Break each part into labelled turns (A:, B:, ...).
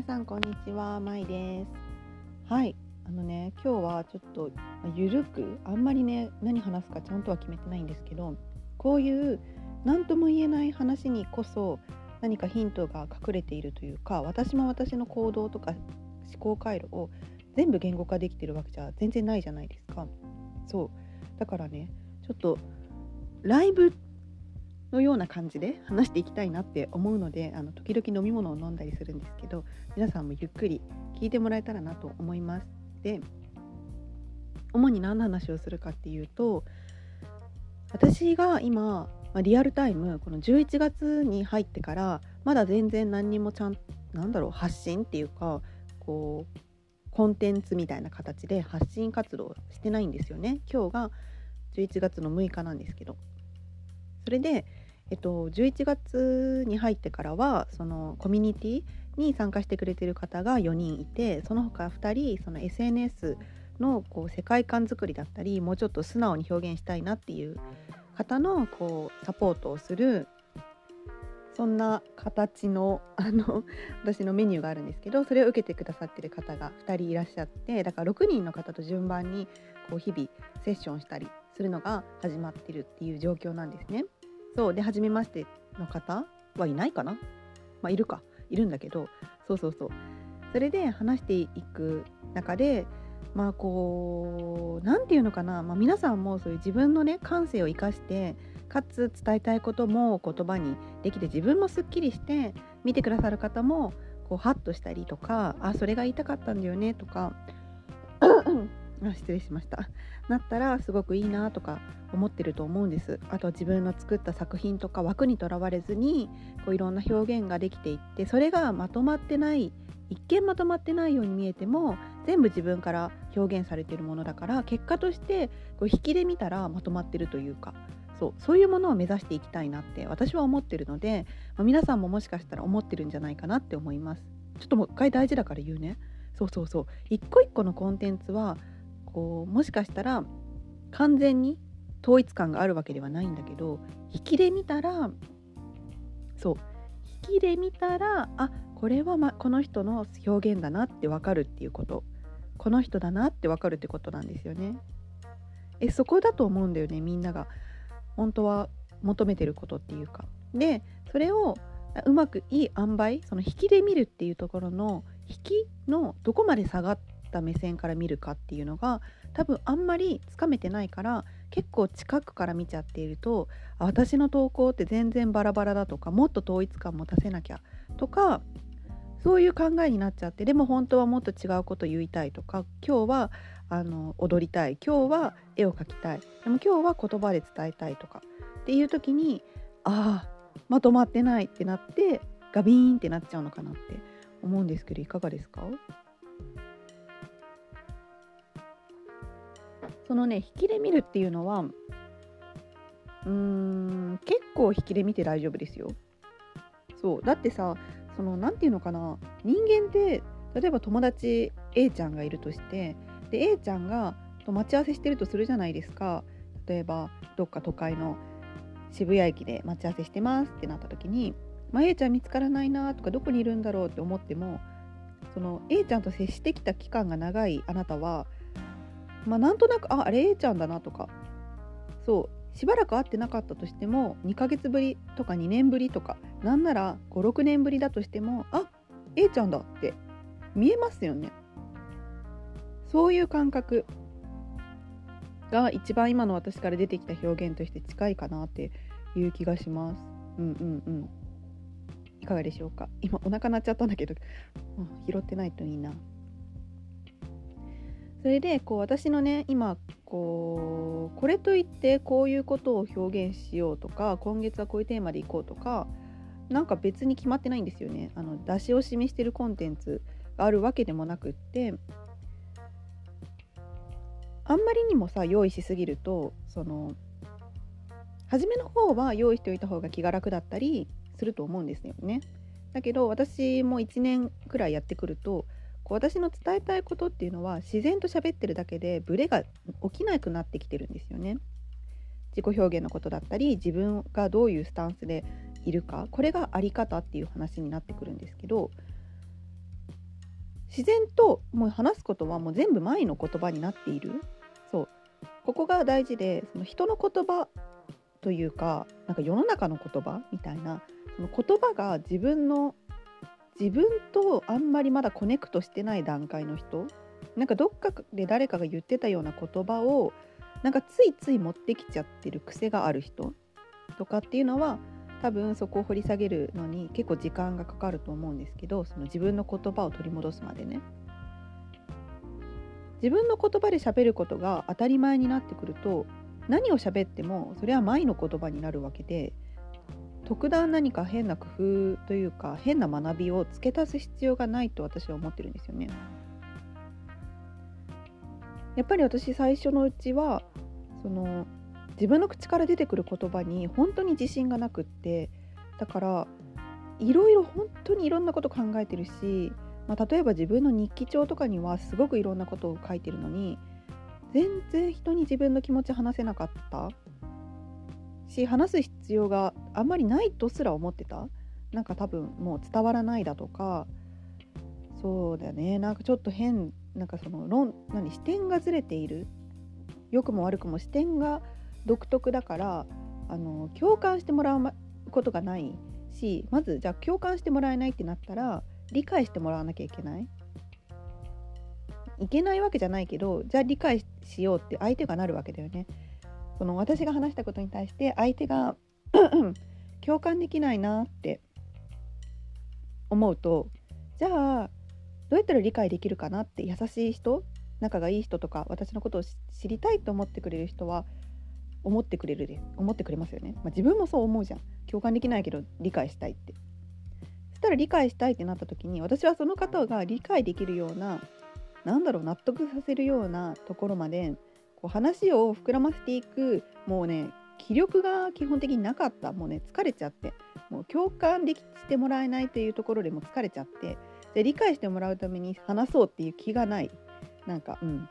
A: 皆さんこんにちは、まいです。はい、あのね、今日はちょっとまあゆるく、あんまりね、何話すかちゃんとは決めてないんですけど、こういう何とも言えない話にこそ何かヒントが隠れているというか、私も私の行動とか思考回路を全部言語化できてるわけじゃ全然ないじゃないですか。そう、だからね、ちょっとライブのような感じで話していきたいなって思うのであの時々飲み物を飲んだりするんですけど皆さんもゆっくり聞いてもらえたらなと思います。で主に何の話をするかっていうと私が今、まリアルタイムこの11月に入ってからまだ全然何にもちゃんなんだろう発信っていうかこうコンテンツみたいな形で発信活動してないんですよね。今日が11月の6日なんですけどそれで、えっと、11月に入ってからはそのコミュニティに参加してくれてる方が4人いてその他2人その SNS のこう世界観づくりだったりもうちょっと素直に表現したいなっていう方のこうサポートをするそんな形のあの私のメニューがあるんですけどそれを受けてくださってる方が2人いらっしゃってだから6人の方と順番にこう日々セッションしたりするのが始まってるっていう状況なんですね。そうで初めましての方はいないかな？まあいるか。いるんだけど。そうそうそう。それで話していく中でまあこう何て言うのかな、まあ、皆さんもそういう自分のね感性を生かしてかつ伝えたいことも言葉にできて自分もすっきりして見てくださる方もこうハッとしたりとかあそれが言いたかったんだよねとかあ失礼しました。なったらすごくいいなとか思ってると思うんです。あと自分の作った作品とか枠にとらわれずにこういろんな表現ができていってそれがまとまってない一見まとまってないように見えても全部自分から表現されているものだから結果としてこう引きで見たらまとまってるというかそうそういうものを目指していきたいなって私は思ってるので、まあ、皆さんももしかしたら思ってるんじゃないかなって思います。ちょっともう一回大事だから言うね。そうそうそう。一個一個のコンテンツはこうもしかしたら完全に統一感があるわけではないんだけど引きで見たらそう引きで見たらあこれは、ま、この人の表現だなってわかるっていうことこの人だなってわかるってことなんですよね。えそこだと思うんだよねみんなが本当は求めてることっていうか。でそれをうまくいい塩梅その引きで見るっていうところの引きのどこまで下がってた目線から見るかっていうのが多分あんまりつかめてないから結構近くから見ちゃっていると私の投稿って全然バラバラだとかもっと統一感持たせなきゃとかそういう考えになっちゃってでも本当はもっと違うこと言いたいとか今日はあの踊りたい今日は絵を描きたいでも今日は言葉で伝えたいとかっていう時にああまとまってないってなってガビーンってなっちゃうのかなって思うんですけどいかがですか？そのね引きで見るっていうのはうーん結構引きで見て大丈夫ですよ。そう。だってさその何て言うのかな。人間って例えば友達 A ちゃんがいるとしてで A ちゃんがと待ち合わせしてるとするじゃないですか。例えばどっか都会の渋谷駅で待ち合わせしてますってなった時に、まあ、A ちゃん見つからないなとかどこにいるんだろうって思ってもその A ちゃんと接してきた期間が長いあなたはまあなんとなくああれ A ちゃんだなとか。そうしばらく会ってなかったとしても2ヶ月ぶりとか2年ぶりとかなんなら56年ぶりだとしてもあ A ちゃんだって見えますよね。そういう感覚が一番今の私から出てきた表現として近いかなっていう気がします。うんうんうん。いかがでしょうか？今お腹鳴っちゃったんだけど、拾ってないといいな。それでこう私のね今こうこれといってこういうことを表現しようとか今月はこういうテーマでいこうとかなんか別に決まってないんですよね。あの出し惜しみしてるコンテンツがあるわけでもなくってあんまりにもさ用意しすぎるとその初めの方は用意しておいた方が気が楽だったりすると思うんですよね。だけど私も1年くらいやってくるとこう私の伝えたいことっていうのは自然と喋ってるだけでブレが起きなくなってきてるんですよね。自己表現のことだったり自分がどういうスタンスでいるかこれがあり方っていう話になってくるんですけど自然ともう話すことはもう全部前の言葉になっているそうここが大事でその人の言葉というかなんか世の中の言葉みたいなその言葉が自分の自分とあんまりまだコネクトしてない段階の人なんかどっかで誰かが言ってたような言葉をなんかついつい持ってきちゃってる癖がある人とかっていうのは多分そこを掘り下げるのに結構時間がかかると思うんですけどその自分の言葉を取り戻すまでね。自分の言葉で喋ることが当たり前になってくると何を喋ってもそれは前の言葉になるわけで特段何か変な工夫というか変な学びを付け足す必要がないと私は思ってるんですよね。やっぱり私最初のうちはその自分の口から出てくる言葉に本当に自信がなくってだからいろいろ本当にいろんなこと考えてるし、まあ、例えば自分の日記帳とかにはすごくいろんなことを書いてるのに全然人に自分の気持ち話せなかったし話す必要があんまりないとすら思ってた？なんか多分もう伝わらないだとか。そうだよね。なんかちょっと変なんかその論何視点がずれている。良くも悪くも視点が独特だからあの共感してもらうことがないしまずじゃあ共感してもらえないってなったら理解してもらわなきゃいけない。いけないわけじゃないけどじゃあ理解しようって相手がなるわけだよね。その私が話したことに対して相手が 共感できないなって思うとじゃあどうやったら理解できるかなって優しい人仲がいい人とか私のことを知りたいと思ってくれる人は思ってくれるで思ってくれますよね、まあ、自分もそう思うじゃん。共感できないけど理解したいって。そしたら理解したいってなった時に私はその方が理解できるような何だろう納得させるようなところまでこう話を膨らませていくもうね気力が基本的になかった。もうね疲れちゃって。もう共感できしてもらえないというところでも疲れちゃって。で理解してもらうために話そうっていう気がない。なんかうん。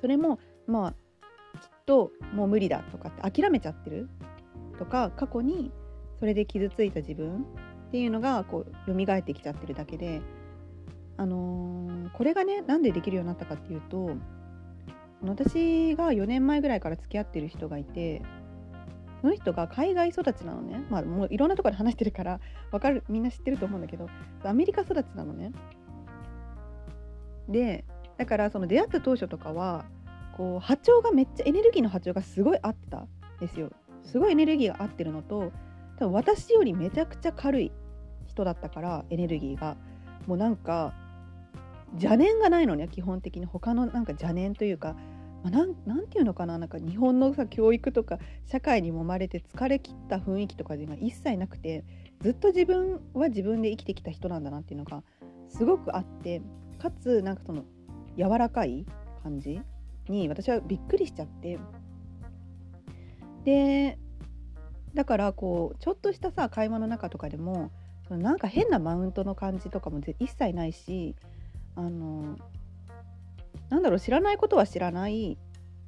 A: それもまあきっともう無理だとかって諦めちゃってるとか過去にそれで傷ついた自分っていうのがこう蘇ってきちゃってるだけで、あのー、これがねなんでできるようになったかっていうと私が4年前ぐらいから付き合ってる人がいてその人が海外育ちなのね、まあ、もういろんなところで話してるから分かるみんな知ってると思うんだけどアメリカ育ちなのね。でだからその出会った当初とかはこう波長がめっちゃエネルギーの波長がすごい合ってた。んですよ。すごいエネルギーが合ってるのと多分私よりめちゃくちゃ軽い人だったからエネルギーが。もうなんか邪念がないのね基本的に。他のなんか邪念というか、まあ、なんなんていうのかななんか日本のさ教育とか社会に揉まれて疲れ切った雰囲気とかで一切なくてずっと自分は自分で生きてきた人なんだなっていうのがすごくあってかつなんかその柔らかい感じに私はびっくりしちゃって。でだからこうちょっとしたさ会話の中とかでもなんか変なマウントの感じとかも一切ないしあのなんだろう知らないことは知らない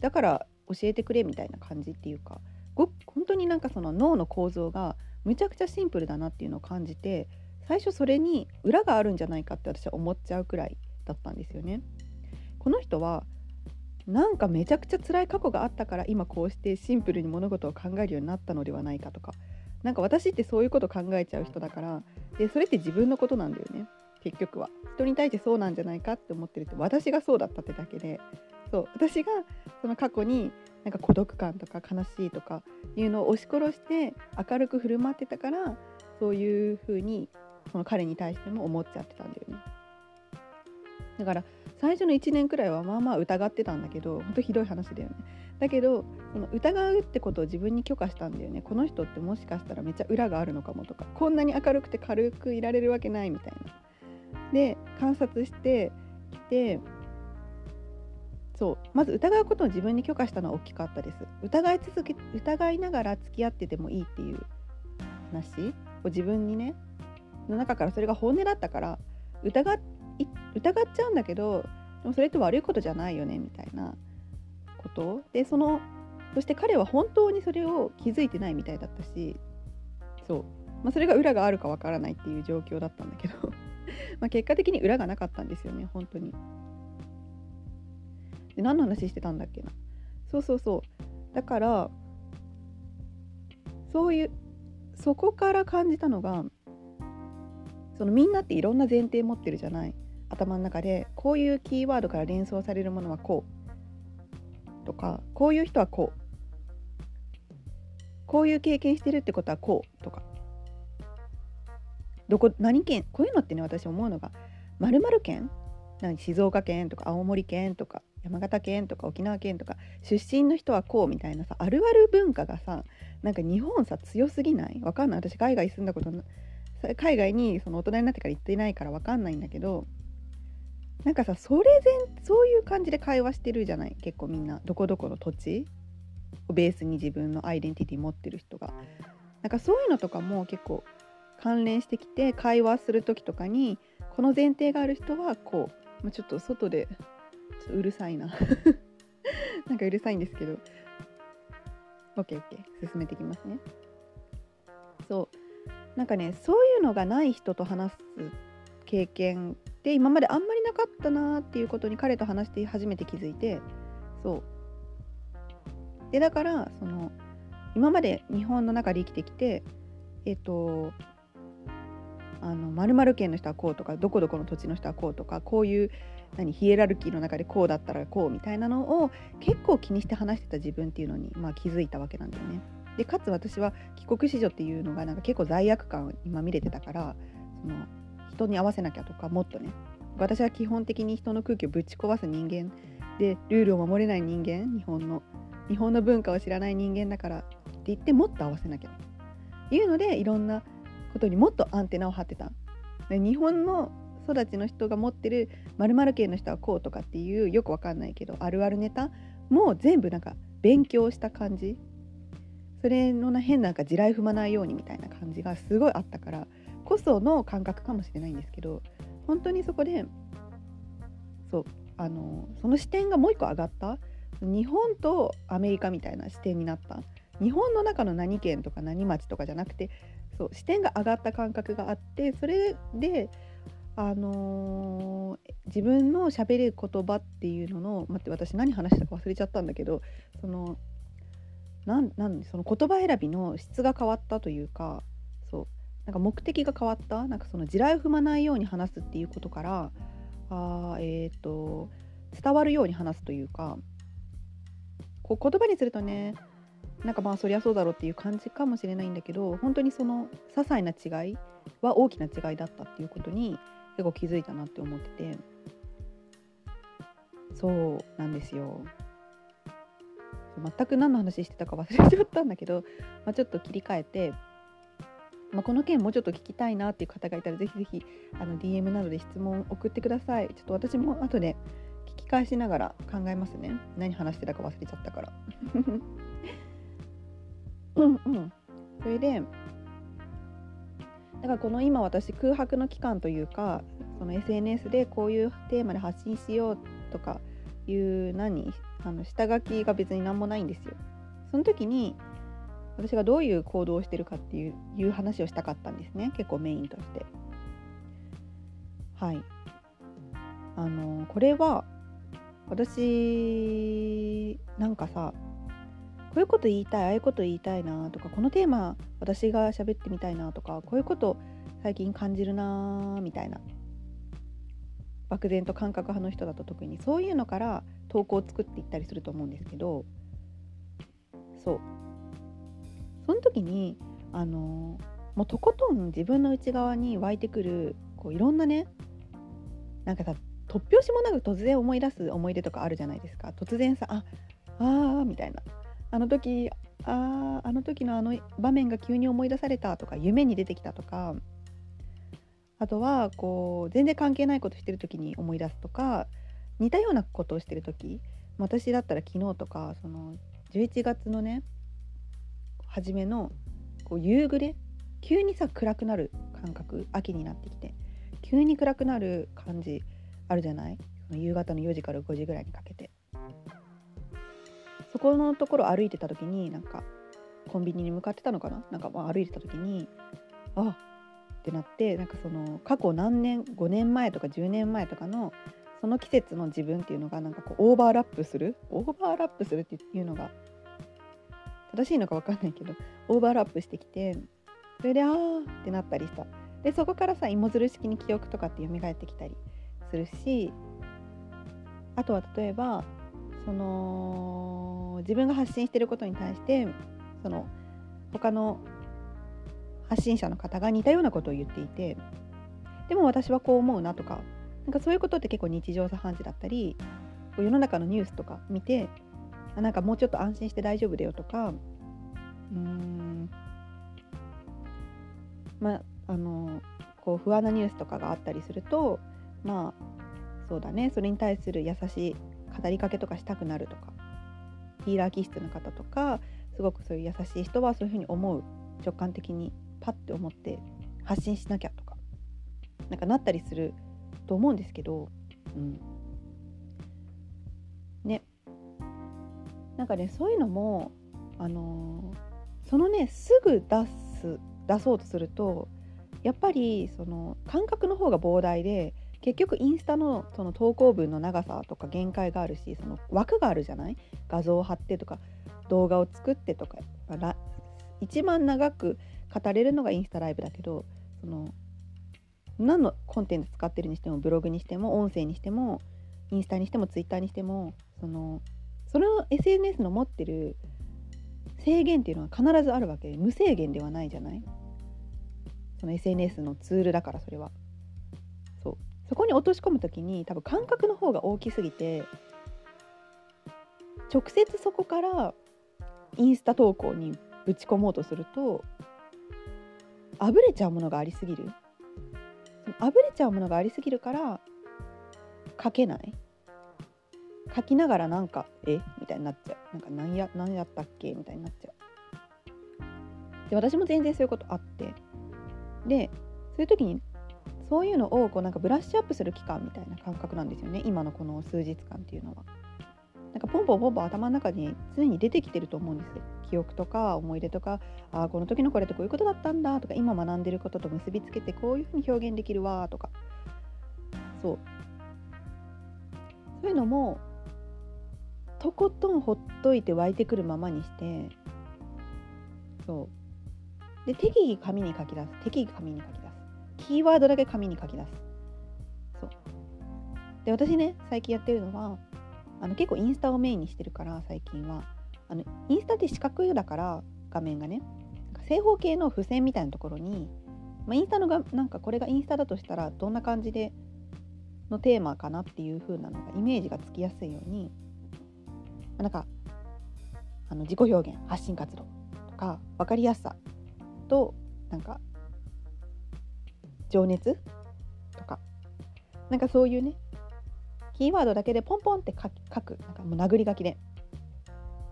A: だから教えてくれみたいな感じっていうかご本当になんかその脳の構造がむちゃくちゃシンプルだなっていうのを感じて最初それに裏があるんじゃないかって私は思っちゃうくらいだったんですよね。この人はなんかめちゃくちゃ辛い過去があったから今こうしてシンプルに物事を考えるようになったのではないかとかなんか私ってそういうこと考えちゃう人だからでそれって自分のことなんだよね結局は。人に対してそうなんじゃないかって思ってるって私がそうだったってだけで。そう。私がその過去になんか孤独感とか悲しいとかいうのを押し殺して明るく振る舞ってたからそういう風にその彼に対しても思っちゃってたんだよね。だから最初の1年くらいはまあまあ疑ってたんだけどほんとひどい話だよね。だけどその疑うってことを自分に許可したんだよね。この人ってもしかしたらめっちゃ裏があるのかもとかこんなに明るくて軽くいられるわけないみたいな。で観察してきてそうまず疑うことを自分に許可したのは大きかったです。疑い続け疑いながら付き合っててもいいっていう話。を自分にねの中からそれが本音だったから疑っ疑っちゃうんだけどでもそれって悪いことじゃないよねみたいなこと。でそのそして彼は本当にそれを気づいてないみたいだったしそう、まあ、それが裏があるかわからないっていう状況だったんだけど。ま結果的に裏がなかったんですよね本当に。で何の話してたんだっけな。そうそうそう。だからそういうそこから感じたのがそのみんなっていろんな前提持ってるじゃない。頭の中でこういうキーワードから連想されるものはこう。とかこういう人はこう。こういう経験してるってことはこう。とか。どこ何県こういうのってね私思うのがまる県？何静岡県とか青森県とか山形県とか沖縄県とか出身の人はこうみたいなさあるある文化がさなんか日本さ強すぎない？わかんない。私海外住んだこと海外にその大人になってから行っていないからわかんないんだけどなんかさそれ全そういう感じで会話してるじゃない？結構みんな。どこどこの土地？をベースに自分のアイデンティティ持ってる人が。なんかそういうのとかも結構関連してきて会話する時とかにこの前提がある人はこう、まあ、ちょっと外でちょっとうるさいな。なんかうるさいんですけど。OKOK 進めていきますね。そう。なんかねそういうのがない人と話す経験って今まであんまりなかったなっていうことに彼と話して初めて気づいてそう。でだからその今まで日本の中で生きてきてえっ、とあの〇〇県の人はこうとかどこどこの土地の人はこうとかこういう何ヒエラルキーの中でこうだったらこうみたいなのを結構気にして話してた自分っていうのに、まあ、気づいたわけなんだよね。でかつ私は帰国子女っていうのがなんか結構罪悪感今見れてたからその人に合わせなきゃとかもっとね私は基本的に人の空気をぶち壊す人間でルールを守れない人間日本の日本の文化を知らない人間だからって言ってもっと合わせなきゃというのでいろんなことにもっとアンテナを張ってた。日本の育ちの人が持ってる〇〇県の人はこうとかっていうよくわかんないけどあるあるネタも全部なんか勉強した感じ。それの変なんか地雷踏まないようにみたいな感じがすごいあったからこその感覚かもしれないんですけど本当にそこでそうあのその視点がもう一個上がった。日本とアメリカみたいな視点になった。日本の中の何県とか何町とかじゃなくてそう視点が上がった感覚があってそれで、あのー、自分のしゃべる言葉っていうのの待って私何話したか忘れちゃったんだけどそのなんなんその言葉選びの質が変わったというかそうなんか目的が変わったなんかその地雷を踏まないように話すっていうことからあえーと伝わるように話すというかこう言葉にするとねなんかまあそりゃそうだろうっていう感じかもしれないんだけど本当にその些細な違いは大きな違いだったっていうことに結構気づいたなって思ってて。そうなんですよ。全く何の話してたか忘れちゃったんだけど、まあ、ちょっと切り替えて、まあ、この件もうちょっと聞きたいなっていう方がいたらぜひぜひあの DM などで質問送ってください。ちょっと私も後で聞き返しながら考えますね。何話してたか忘れちゃったから。それでだからこの今私空白の期間というかその SNS でこういうテーマで発信しようとかいう何あの下書きが別に何もないんですよ。その時に私がどういう行動をしてるかっていういう話をしたかったんですね結構メインとして。はいあのこれは私なんかさこういうこと言いたいああいうこと言いたいなとかこのテーマ私が喋ってみたいなとかこういうこと最近感じるなみたいな。漠然と感覚派の人だと特にそういうのから投稿を作っていったりすると思うんですけど。そう。その時にあのもうとことん自分の内側に湧いてくるこういろんなねなんかさ突拍子もなく突然思い出す思い出とかあるじゃないですか。突然さああーみたいな。あの時ああの時のあの場面が急に思い出されたとか夢に出てきたとかあとはこう全然関係ないことしてる時に思い出すとか似たようなことをしてる時私だったら昨日とかその11月のね初めのこう夕暮れ急にさ暗くなる感覚秋になってきて急に暗くなる感じあるじゃない？その夕方の4時から5時ぐらいにかけて。そこのところ歩いてた時になんかコンビニに向かってたのかな？なんか歩いてた時にあってなってなんかその過去何年5年前とか10年前とかのその季節の自分っていうのがなんかこうオーバーラップする？オーバーラップするっていうのが正しいのか分かんないけどオーバーラップしてきてそれであーってなったりさでそこからさ芋づる式に記憶とかって蘇ってきたりするしあとは例えばその自分が発信していることに対してその他の発信者の方が似たようなことを言っていてでも私はこう思うなとかなんかそういうことって結構日常茶飯事だったり世の中のニュースとか見てあなんかもうちょっと安心して大丈夫だよとかうんまああのこう不安なニュースとかがあったりするとまあそうだねそれに対する優しい語りかけとかしたくなるとかヒーラー気質の方とかすごくそういう優しい人はそういうふうに思う直感的にパッて思って発信しなきゃとかなんかなったりすると思うんですけど、うん、ね。なんかねそういうのもあのー、そのねすぐ出す出そうとするとやっぱりその感覚の方が膨大で結局インスタのその投稿文の長さとか限界があるしその枠があるじゃない？画像を貼ってとか動画を作ってとか。一番長く語れるのがインスタライブだけどその何のコンテンツ使ってるにしてもブログにしても音声にしてもインスタにしてもツイッターにしてもそのその SNS の持ってる制限っていうのは必ずあるわけ。で無制限ではないじゃない？その SNS のツールだからそれは。そこに落とし込む時に多分感覚の方が大きすぎて直接そこからインスタ投稿にぶち込もうとするとあぶれちゃうものがありすぎる。あぶれちゃうものがありすぎるから書けない。書きながらなんかえ？みたいになっちゃう。なんか何や何やったっけ？みたいになっちゃう。で私も全然そういうことあって。でそういう時にそういうのをこうなんかブラッシュアップする期間みたいな感覚なんですよね。今のこの数日間っていうのは。なんかポンポンポンポン頭の中に常に出てきてると思うんですよ。記憶とか思い出とかああこの時のこれってこういうことだったんだとか今学んでることと結びつけてこういうふうに表現できるわとか。そう。そういうのもとことんほっといて湧いてくるままにしてそう。で適宜紙に書き出す。適宜紙に書き出す。キーワードだけ紙に書き出す。そう。で私ね最近やってるのはあの結構インスタをメインにしてるから最近は。あのインスタって四角だから画面がね。正方形の付箋みたいなところに、まあ、インスタのがなんかこれがインスタだとしたらどんな感じでのテーマかなっていう風なのがイメージがつきやすいようになんかあの自己表現発信活動とか分かりやすさとなんか情熱？とか。なんかそういうねキーワードだけでポンポンって書く。なんかもう殴り書きで。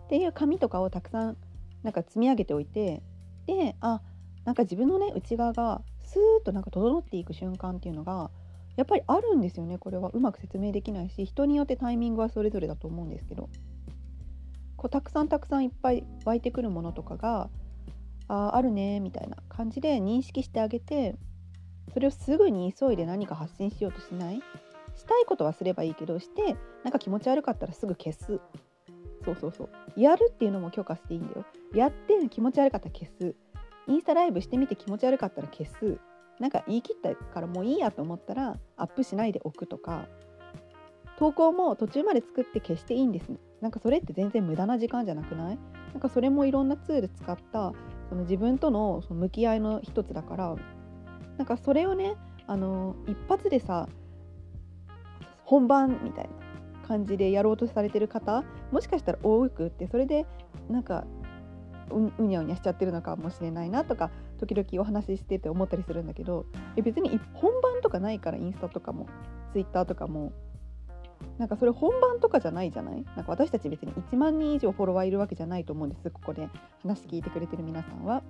A: っていう紙とかをたくさんなんか積み上げておいてであなんか自分のね内側がスーッとなんか整っていく瞬間っていうのがやっぱりあるんですよねこれは。うまく説明できないし人によってタイミングはそれぞれだと思うんですけど。こうたくさんたくさんいっぱい湧いてくるものとかがああるねみたいな感じで認識してあげてそれをすぐに急いで何か発信しようとしない？したいことはすればいいけどしてなんか気持ち悪かったらすぐ消す。そうそうそう。やるっていうのも許可していいんだよ。やって気持ち悪かったら消す。インスタライブしてみて気持ち悪かったら消す。なんか言い切ったからもういいやと思ったらアップしないでおくとか。投稿も途中まで作って消していいんですなんかそれって全然無駄な時間じゃなくない？なんかそれもいろんなツール使ったその自分とのその向き合いの一つだからなんかそれをねあの一発でさ本番みたいな感じでやろうとされてる方もしかしたら多くってそれでなんかうにゃうにゃしちゃってるのかもしれないなとか時々お話ししてて思ったりするんだけど別に本番とかないからインスタとかもツイッターとかもなんかそれ本番とかじゃないじゃない？なんか私たち別に1万人以上フォロワーいるわけじゃないと思うんですここで話聞いてくれてる皆さんは。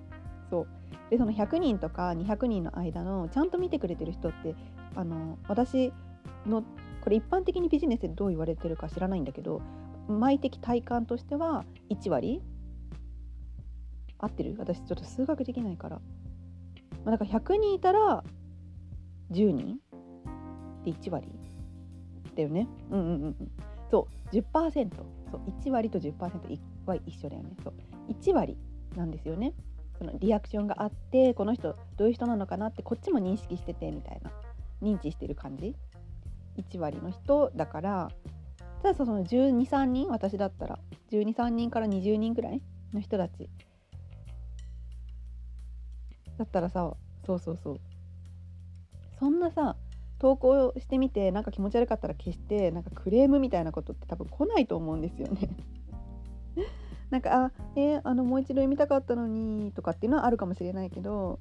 A: そう。でその100人とか200人の間のちゃんと見てくれてる人ってあの私のこれ一般的にビジネスでどう言われてるか知らないんだけど毎的体感としては1割合ってる。私ちょっと数学できないから。まあ、だから100人いたら10人で1割だよね。うんうんうんそう。10%そう。1割と10%は一緒だよね。そう。1割なんですよね。そのリアクションがあってこの人どういう人なのかなってこっちも認識しててみたいな。認知してる感じ。1割の人だから。ただその123人私だったら123人から20人ぐらいの人たち。だったらさそうそうそう。そんなさ投稿してみてなんか気持ち悪かったら消してなんかクレームみたいなことって多分来ないと思うんですよね。なんかあえー、あのもう一度読みたかったのにとかっていうのはあるかもしれないけど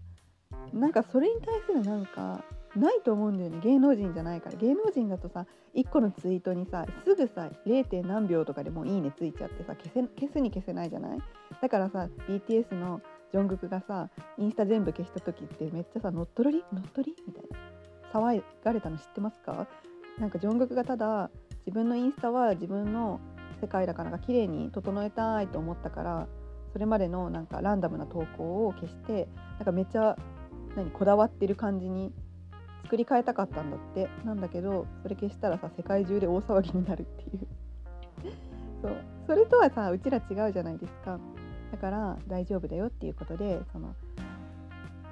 A: なんかそれに対するなんかないと思うんだよね。芸能人じゃないから。芸能人だとさ1個のツイートにさすぐさ 0. 何秒とかでもいいねついちゃってさ消せ消すに消せないじゃない？だからさ BTS のジョングクがさインスタ全部消した時ってめっちゃさ乗っ取り？乗っ取り？みたいな。騒がれたの知ってますか？なんかジョングクがただ自分のインスタは自分の世界だからなんか綺麗に整えたいと思ったからそれまでのなんかランダムな投稿を消してなんかめっちゃ何こだわってる感じに作り変えたかったんだって。なんだけどそれ消したらさ世界中で大騒ぎになるっていう。そう。それとはさうちら違うじゃないですか。だから大丈夫だよっていうことでその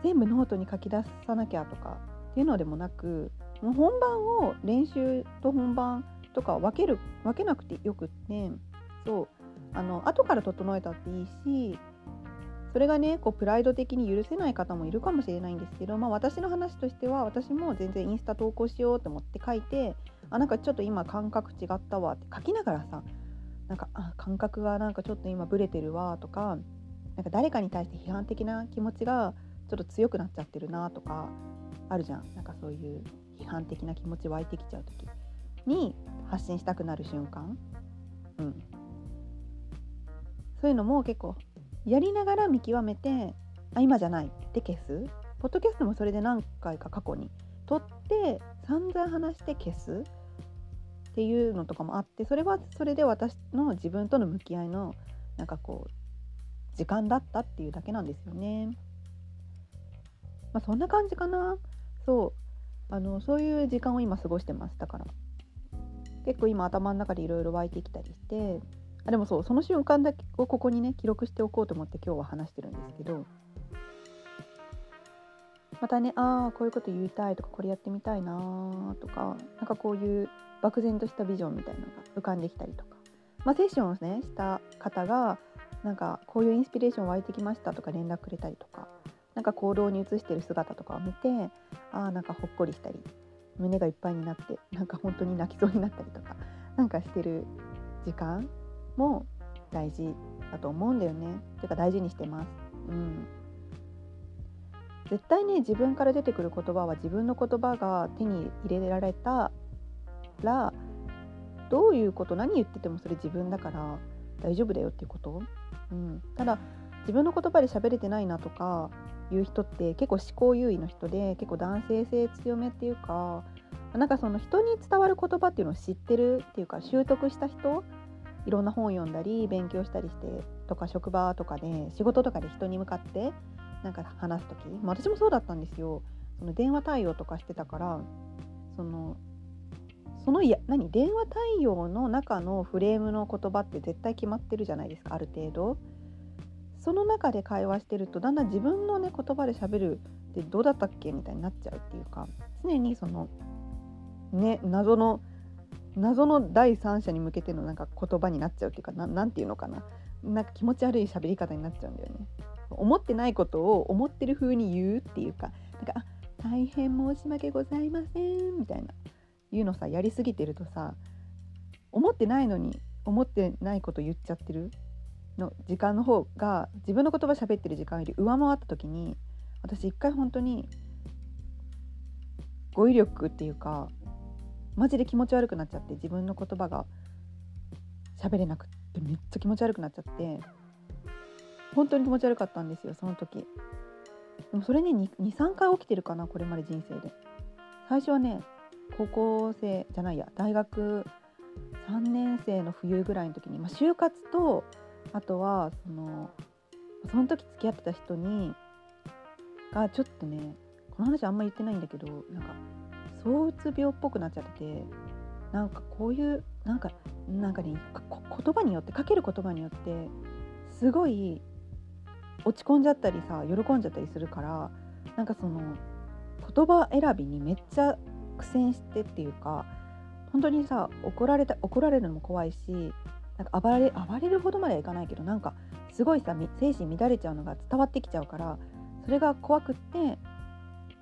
A: 全部ノートに書き出さなきゃとかっていうのでもなくもう本番を練習と本番とか分ける分けなくてよくってそう。あの後から整えたっていいしそれがねこうプライド的に許せない方もいるかもしれないんですけど、まあ、私の話としては私も全然インスタ投稿しようと思って書いてあなんかちょっと今感覚違ったわって書きながらさなんかあ感覚がなんかちょっと今ブレてるわとかなんか誰かに対して批判的な気持ちがちょっと強くなっちゃってるなとかあるじゃん。なんかそういう批判的な気持ち湧いてきちゃう時。に発信したくなる瞬間、うん、そういうのも結構やりながら見極めてあ今じゃないって消す？ポッドキャストもそれで何回か過去に撮って散々話して消す？っていうのとかもあってそれはそれで私の自分との向き合いのなんかこう時間だったっていうだけなんですよね。まあ、そんな感じかな。そう。あのそういう時間を今過ごしてます。だから。結構今頭の中でいろいろ湧いてきたりしてあでもそうその瞬間だけをここにね記録しておこうと思って今日は話してるんですけどまたねああこういうこと言いたいとかこれやってみたいなとかなんかこういう漠然としたビジョンみたいなのが浮かんできたりとか、まあ、セッションをねした方がなんかこういうインスピレーション湧いてきましたとか連絡くれたりとかなんか行動に移してる姿とかを見てああなんかほっこりしたり胸がいっぱいになってなんか本当に泣きそうになったりとかなんかしてる時間も大事だと思うんだよね。ていうか大事にしてます。うん。絶対ね自分から出てくる言葉は自分の言葉が手に入れられたらどういうこと何言っててもそれ自分だから大丈夫だよっていうこと、うん、ただ自分の言葉で喋れてないなとかいう人って結構思考優位の人で結構男性性強めっていうかなんかその人に伝わる言葉っていうのを知ってるっていうか習得した人いろんな本読んだり勉強したりしてとか職場とかで仕事とかで人に向かってなんか話す時、まあ、私もそうだったんですよその電話対応とかしてたからそのそのいや何電話対応の中のフレームの言葉って絶対決まってるじゃないですかある程度。その中で会話してるとだんだん自分のね言葉で喋るってどうだったっけみたいになっちゃうっていうか常にそのね謎の謎の第三者に向けてのなんか言葉になっちゃうっていうか何て言うのかななんか気持ち悪い喋り方になっちゃうんだよね。思ってないことを思ってる風に言うっていうかなんかあ大変申し訳ございませんみたいないうのさやりすぎてるとさ思ってないのに思ってないこと言っちゃってるの時間の方が自分の言葉喋ってる時間より上回った時に私一回本当に語彙力っていうかマジで気持ち悪くなっちゃって自分の言葉が喋れなくってめっちゃ気持ち悪くなっちゃって本当に気持ち悪かったんですよその時。でもそれね23回起きてるかなこれまで人生で。最初はね高校生じゃないや大学3年生の冬ぐらいの時に、まあ、就活とあとはそのその時付き合ってた人にがちょっとねこの話あんま言ってないんだけどなんか躁うつ病っぽくなっちゃっててなんかこういうなんかなんかね言葉によってかける言葉によってすごい落ち込んじゃったりさ喜んじゃったりするからなんかその言葉選びにめっちゃ苦戦してっていうか本当にさ怒られた怒られるのも怖いしなんか暴れ暴れるほどまではいかないけどなんかすごいさ精神乱れちゃうのが伝わってきちゃうからそれが怖くって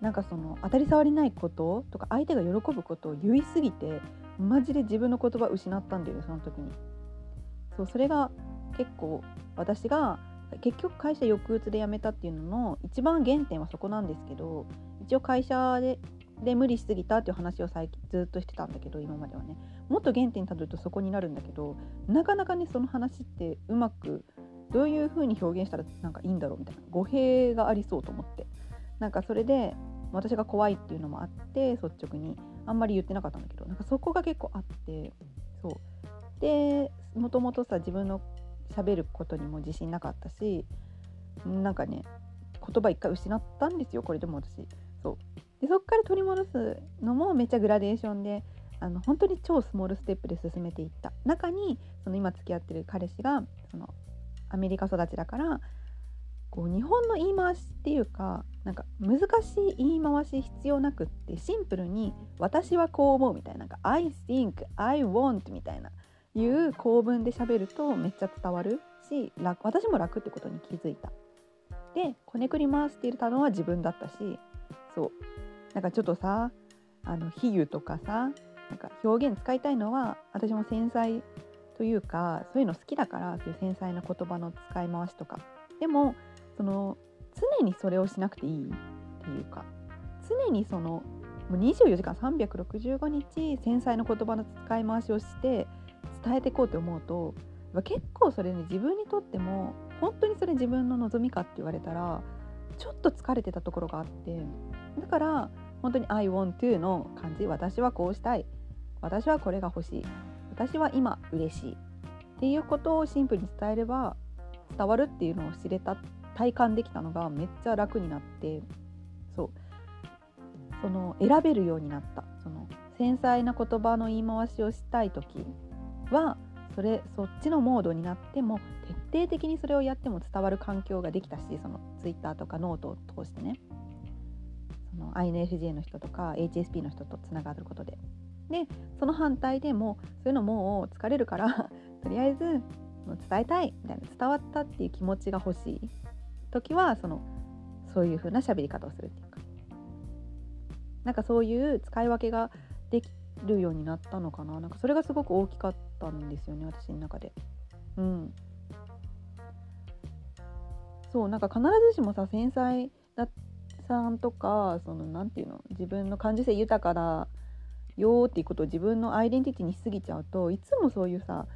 A: なんかその当たり障りないこととか相手が喜ぶことを言いすぎてマジで自分の言葉失ったんだよねその時に。そうそれが結構私が結局会社抑うつで辞めたっていうのの一番原点はそこなんですけど一応会社でで無理しすぎたっていう話を最近ずっとしてたんだけど今まではね。もっと原点にたどるとそこになるんだけどなかなかねその話ってうまくどういう風に表現したらなんかいいんだろうみたいな語弊がありそうと思って。なんかそれで私が怖いっていうのもあって率直に。あんまり言ってなかったんだけどなんかそこが結構あってそう。でもともとさ自分の喋ることにも自信なかったしなんかね言葉一回失ったんですよこれでも私。そう。でそっから取り戻すのもめっちゃグラデーションであの本当に超スモールステップで進めていった中にその今付き合ってる彼氏がそのアメリカ育ちだからこう日本の言い回しっていうかなんか難しい言い回し必要なくってシンプルに「私はこう思う」みたいななんか「I think I want」みたいないう構文で喋るとめっちゃ伝わるし楽私も楽ってことに気づいた。でこねくり回していたのは自分だったしそうなんかちょっとさあの比喩とかさなんか表現使いたいのは私も繊細というかそういうの好きだからそういう繊細な言葉の使い回しとか。でもその常にそれをしなくていいっていうか常にそのもう24時間365日繊細な言葉の使い回しをして伝えていこうと思うと結構それね自分にとっても本当にそれ自分の望みかって言われたらちょっと疲れてたところがあってだから本当に「I want to」の感じ。私はこうしたい。私はこれが欲しい。私は今嬉しい。っていうことをシンプルに伝えれば伝わるっていうのを知れた体感できたのがめっちゃ楽になってそう。その選べるようになった。その繊細な言葉の言い回しをしたい時はそれそっちのモードになっても徹底的にそれをやっても伝わる環境ができたしその Twitter とかノートを通してね。の INFJ の人とか HSP の人とつながることで。でその反対でもそういうのもう疲れるから とりあえず伝えたいみたいな伝わったっていう気持ちが欲しい。時はそのそういう風な喋り方をするっていうか。なんかそういう使い分けができるようになったのかな。なんかそれがすごく大きかったんですよね私の中で。うん。そうなんか必ずしもさ繊細ださんとかその何て言うの自分の感受性豊かだよっていうことを自分のアイデンティティにしすぎちゃうといつもそういうさ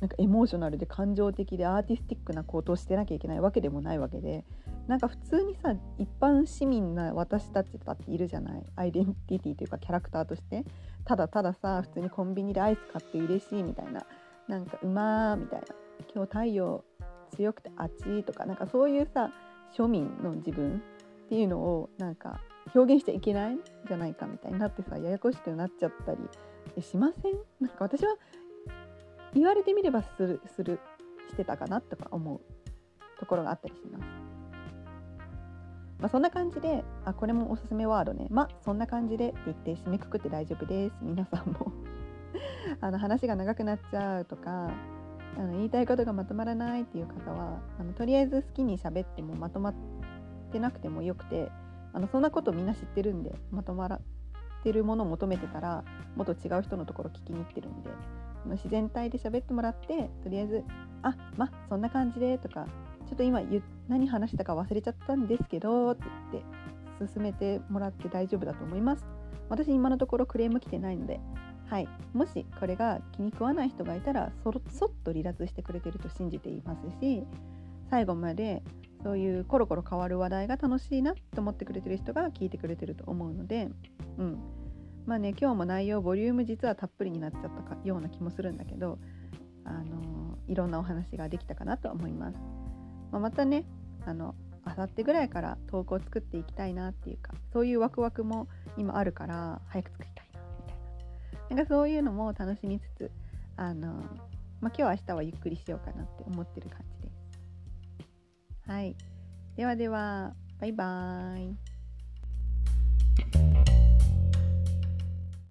A: なんかエモーショナルで感情的でアーティスティックなことをしてなきゃいけないわけでもないわけでなんか普通にさ一般市民な私たちだっているじゃないアイデンティティというかキャラクターとして。ただたださ普通にコンビニでアイス買って嬉しいみたいななんかうまーみたいな今日太陽強くてあっちとかなんかそういうさ庶民の自分っていうのをなんか表現しちゃいけないんじゃないかみたいになってさややこしくなっちゃったりしません？なんか私は言われてみればするするしてたかなとか思うところがあったりします。まあ、そんな感じであこれもおすすめワードね。まあそんな感じでって言って締めくくって大丈夫です。皆さんも。あの話が長くなっちゃうとかあの言いたいことがまとまらないっていう方はあのとりあえず好きに喋ってもまとまっててなくてもよくてあのそんなことみんな知ってるんでまとまってるものを求めてたらもっと違う人のところ聞きに行ってるんで自然体で喋ってもらってとりあえず「あまそんな感じで」とか「ちょっと今何話したか忘れちゃったんですけど」って言って進めてもらって大丈夫だと思います。私今のところクレーム来てないので、はい、もしこれが気に食わない人がいたらそろそっと離脱してくれてると信じていますし最後までそういうコロコロ変わる話題が楽しいなと思ってくれてる人が聞いてくれてると思うので、うん、まあね今日も内容ボリューム実はたっぷりになっちゃったかような気もするんだけど、あのー、いろんなお話ができたかなと思います。まあ、またねあの明さってぐらいから投稿作っていきたいなっていうかそういうワクワクも今あるから早く作りたいなみたいな。なんかそういうのも楽しみつつあの、まあ、今日明日はゆっくりしようかなって思ってる感じ。はい。ではでは、バイバーイ。